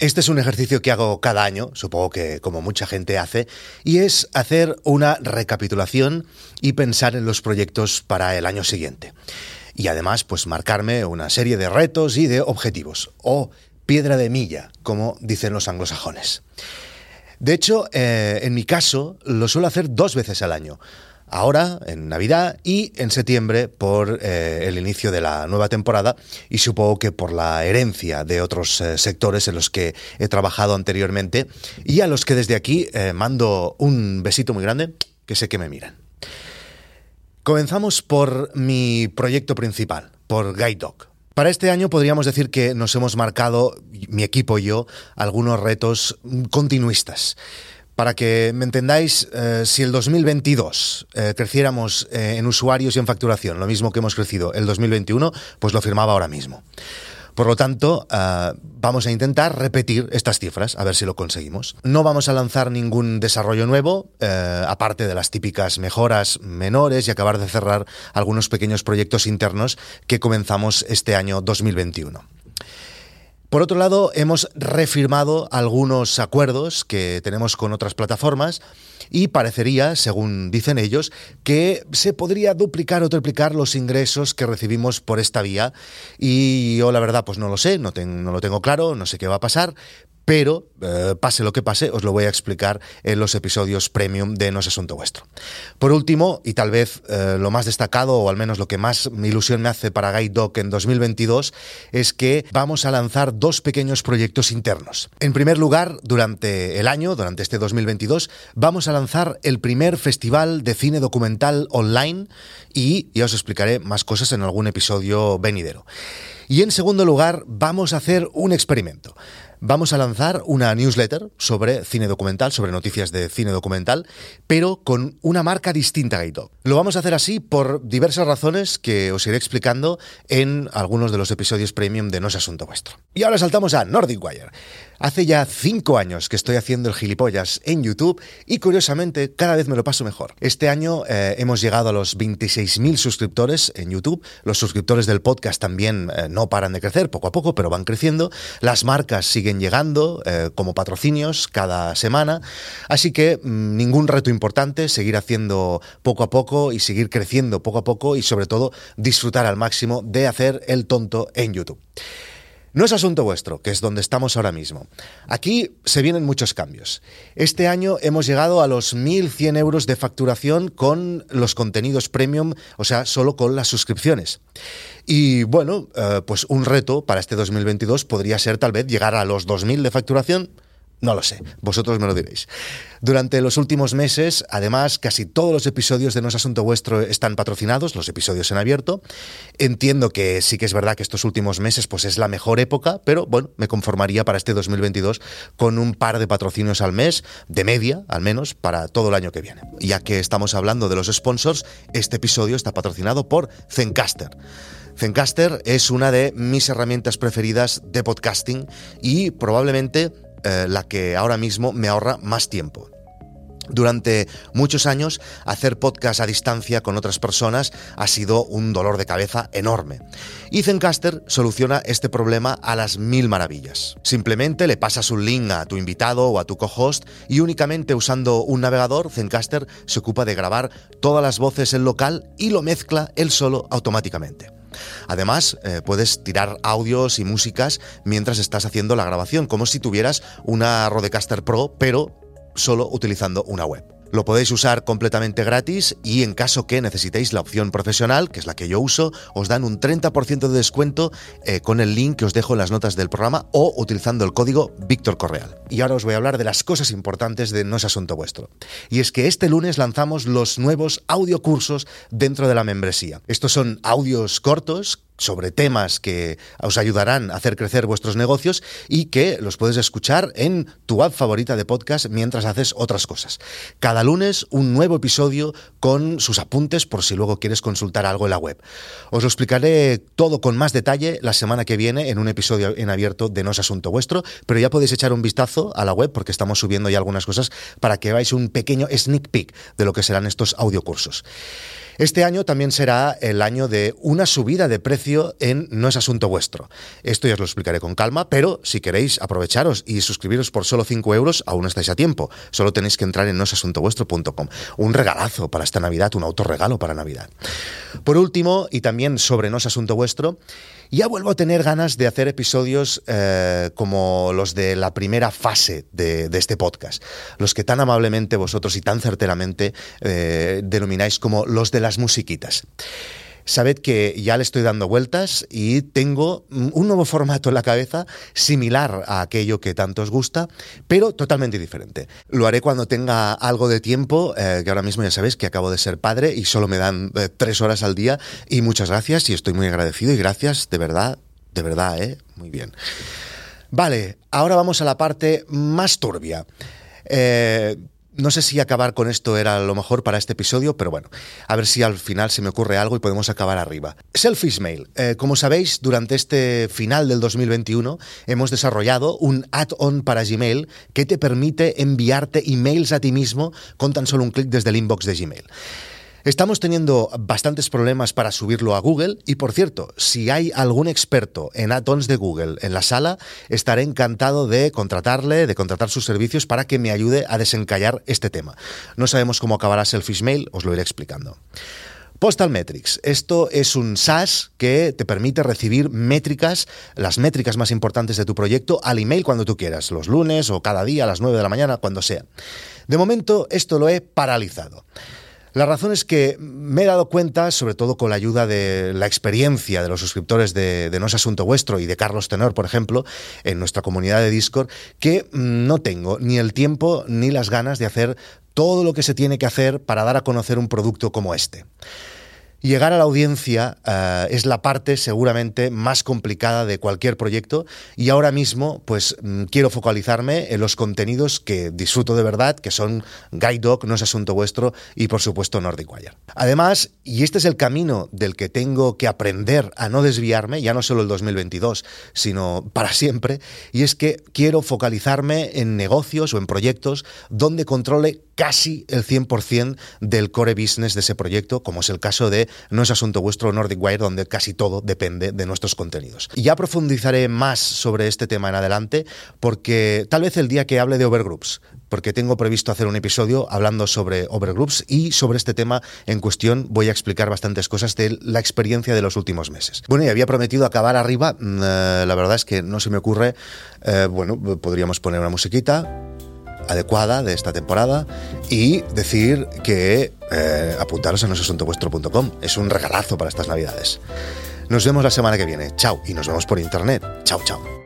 Este es un ejercicio que hago cada año, supongo que como mucha gente hace, y es hacer una recapitulación y pensar en los proyectos para el año siguiente. Y además, pues marcarme una serie de retos y de objetivos, o piedra de milla, como dicen los anglosajones. De hecho, eh, en mi caso, lo suelo hacer dos veces al año ahora, en Navidad, y en septiembre por eh, el inicio de la nueva temporada, y supongo que por la herencia de otros eh, sectores en los que he trabajado anteriormente, y a los que desde aquí eh, mando un besito muy grande, que sé que me miran. Comenzamos por mi proyecto principal, por Guide Dog. Para este año podríamos decir que nos hemos marcado, mi equipo y yo, algunos retos continuistas. Para que me entendáis, eh, si el 2022 eh, creciéramos eh, en usuarios y en facturación, lo mismo que hemos crecido el 2021, pues lo firmaba ahora mismo. Por lo tanto, vamos a intentar repetir estas cifras, a ver si lo conseguimos. No vamos a lanzar ningún desarrollo nuevo, aparte de las típicas mejoras menores y acabar de cerrar algunos pequeños proyectos internos que comenzamos este año 2021. Por otro lado, hemos refirmado algunos acuerdos que tenemos con otras plataformas y parecería, según dicen ellos, que se podría duplicar o triplicar los ingresos que recibimos por esta vía. Y yo la verdad pues no lo sé, no, no lo tengo claro, no sé qué va a pasar, pero eh, pase lo que pase, os lo voy a explicar en los episodios premium de No es Asunto Vuestro. Por último, y tal vez eh, lo más destacado, o al menos lo que más ilusión me hace para Guide Dog en 2022, es que vamos a lanzar dos pequeños proyectos internos. En primer lugar, durante el año, durante este 2022, vamos a lanzar el primer festival de cine documental online y ya os explicaré más cosas en algún episodio venidero. Y en segundo lugar, vamos a hacer un experimento vamos a lanzar una newsletter sobre cine documental, sobre noticias de cine documental, pero con una marca distinta a Gaito. Lo vamos a hacer así por diversas razones que os iré explicando en algunos de los episodios premium de No es Asunto Vuestro. Y ahora saltamos a Nordic Wire. Hace ya cinco años que estoy haciendo el gilipollas en YouTube y curiosamente cada vez me lo paso mejor. Este año eh, hemos llegado a los 26.000 suscriptores en YouTube. Los suscriptores del podcast también eh, no paran de crecer poco a poco, pero van creciendo. Las marcas siguen llegando eh, como patrocinios cada semana. Así que mm, ningún reto importante, seguir haciendo poco a poco y seguir creciendo poco a poco y sobre todo disfrutar al máximo de hacer el tonto en YouTube. No es asunto vuestro, que es donde estamos ahora mismo. Aquí se vienen muchos cambios. Este año hemos llegado a los 1.100 euros de facturación con los contenidos premium, o sea, solo con las suscripciones. Y bueno, eh, pues un reto para este 2022 podría ser tal vez llegar a los 2.000 de facturación. No lo sé, vosotros me lo diréis. Durante los últimos meses, además, casi todos los episodios de No es Asunto Vuestro están patrocinados, los episodios en abierto. Entiendo que sí que es verdad que estos últimos meses pues es la mejor época, pero bueno, me conformaría para este 2022 con un par de patrocinios al mes, de media al menos, para todo el año que viene. Ya que estamos hablando de los sponsors, este episodio está patrocinado por Zencaster. Zencaster es una de mis herramientas preferidas de podcasting y probablemente eh, la que ahora mismo me ahorra más tiempo. Durante muchos años, hacer podcast a distancia con otras personas ha sido un dolor de cabeza enorme. Y Zencaster soluciona este problema a las mil maravillas. Simplemente le pasas un link a tu invitado o a tu co-host y únicamente usando un navegador, Zencaster se ocupa de grabar todas las voces en local y lo mezcla él solo automáticamente. Además, eh, puedes tirar audios y músicas mientras estás haciendo la grabación, como si tuvieras una Rodecaster Pro, pero solo utilizando una web. Lo podéis usar completamente gratis y en caso que necesitéis la opción profesional, que es la que yo uso, os dan un 30% de descuento eh, con el link que os dejo en las notas del programa o utilizando el código Víctor Correal. Y ahora os voy a hablar de las cosas importantes de No es Asunto Vuestro. Y es que este lunes lanzamos los nuevos audiocursos dentro de la membresía. Estos son audios cortos sobre temas que os ayudarán a hacer crecer vuestros negocios y que los puedes escuchar en tu app favorita de podcast mientras haces otras cosas. Cada lunes un nuevo episodio con sus apuntes por si luego quieres consultar algo en la web. Os lo explicaré todo con más detalle la semana que viene en un episodio en abierto de No es Asunto Vuestro, pero ya podéis echar un vistazo a la web porque estamos subiendo ya algunas cosas para que veáis un pequeño sneak peek de lo que serán estos audiocursos. Este año también será el año de una subida de precio en No es asunto vuestro. Esto ya os lo explicaré con calma, pero si queréis aprovecharos y suscribiros por solo 5 euros, aún estáis a tiempo. Solo tenéis que entrar en noesasuntovuestro.com. Un regalazo para esta Navidad, un autorregalo para Navidad. Por último, y también sobre No es asunto vuestro, ya vuelvo a tener ganas de hacer episodios eh, como los de la primera fase de, este podcast, los que tan amablemente vosotros y tan certeramente eh, denomináis como los de las musiquitas sabed que ya le estoy dando vueltas y tengo un nuevo formato en la cabeza similar a aquello que tanto os gusta, pero totalmente diferente. Lo haré cuando tenga algo de tiempo, eh, que ahora mismo ya sabéis que acabo de ser padre y solo me dan eh, tres horas al día y muchas gracias y estoy muy agradecido y gracias de verdad, de verdad, ¿eh? Muy bien. Vale, ahora vamos a la parte más turbia. Eh, no sé si acabar con esto era lo mejor para este episodio, pero bueno, a ver si al final se me ocurre algo y podemos acabar arriba. Selfish Mail. Eh, como sabéis, durante este final del 2021 hemos desarrollado un add-on para Gmail que te permite enviarte emails a ti mismo con tan solo un clic desde el inbox de Gmail. Estamos teniendo bastantes problemas para subirlo a Google y por cierto, si hay algún experto en add-ons de Google en la sala, estaré encantado de contratarle, de contratar sus servicios para que me ayude a desencallar este tema. No sabemos cómo acabará Selfish Mail, os lo iré explicando. Postal Metrics. Esto es un SaaS que te permite recibir métricas, las métricas más importantes de tu proyecto, al email cuando tú quieras, los lunes o cada día a las 9 de la mañana, cuando sea. De momento, esto lo he paralizado. La razón es que me he dado cuenta, sobre todo con la ayuda de la experiencia de los suscriptores de, No es Asunto Vuestro y de Carlos Tenor, por ejemplo, en nuestra comunidad de Discord, que mm, no tengo ni el tiempo ni las ganas de hacer todo lo que se tiene que hacer para dar a conocer un producto como este. Llegar a la audiencia eh, es la parte seguramente más complicada de cualquier proyecto y ahora mismo pues mm, quiero focalizarme en los contenidos que disfruto de verdad, que son Guide Dog, No es Asunto Vuestro y por supuesto Nordic Wire. Además, y este es el camino del que tengo que aprender a no desviarme, ya no solo el 2022, sino para siempre, y es que quiero focalizarme en negocios o en proyectos donde controle casi el 100% del core business de ese proyecto, como es el caso de No es asunto vuestro Nordic Wire, donde casi todo depende de nuestros contenidos. Y ya profundizaré más sobre este tema en adelante, porque tal vez el día que hable de overgroups, porque tengo previsto hacer un episodio hablando sobre overgroups y sobre este tema en cuestión voy a explicar bastantes cosas de la experiencia de los últimos meses. Bueno, y había prometido acabar arriba, mm, eh, la verdad es que no se me ocurre, eh, bueno, podríamos poner una musiquita adecuada de esta temporada y decir que eh, apuntaros a nosasuntovuestro.com. Es un regalazo para estas navidades. Nos vemos la semana que viene. Chao. Y nos vemos por internet. Chao, chao.